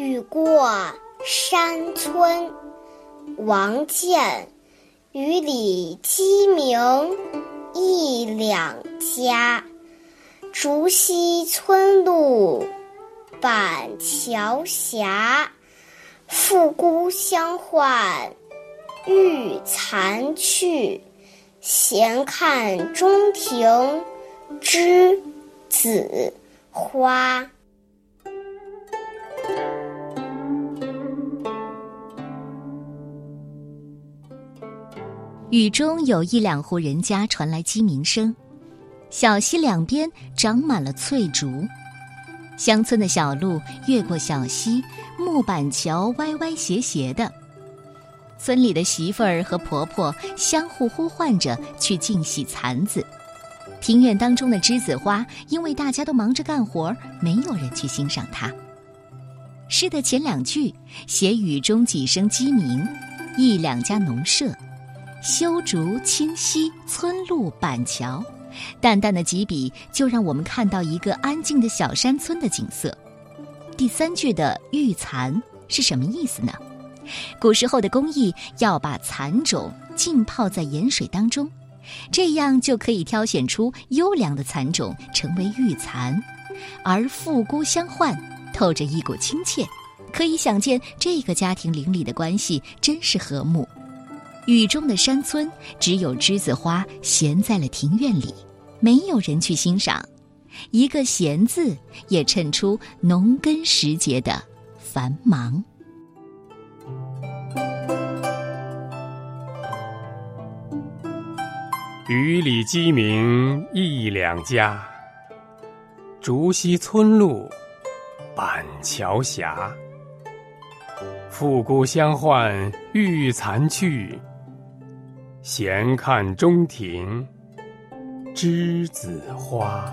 雨过山村，王建雨里鸡鸣一两家。竹溪村路板桥斜，复故乡唤玉残去。闲看中庭栀子花。雨中有一两户人家传来鸡鸣声，小溪两边长满了翠竹，乡村的小路越过小溪，木板桥歪歪斜斜的。村里的媳妇儿和婆婆相互呼唤着去净洗残子，庭院当中的栀子花，因为大家都忙着干活，没有人去欣赏它。诗的前两句写雨中几声鸡鸣，一两家农舍，修竹清溪村路板桥，淡淡的几笔就让我们看到一个安静的小山村的景色。第三句的玉蚕是什么意思呢？古时候的工艺要把蚕种浸泡在盐水当中，这样就可以挑选出优良的蚕种成为玉蚕，而复姑相唤，透着一股亲切，可以想见这个家庭邻里的关系真是和睦。雨中的山村只有栀子花闲在了庭院里，没有人去欣赏，一个“闲”字也衬出农耕时节的繁忙。雨里鸡鸣一两家，竹溪村路板桥斜。复古相唤玉残去，闲看中庭栀子花。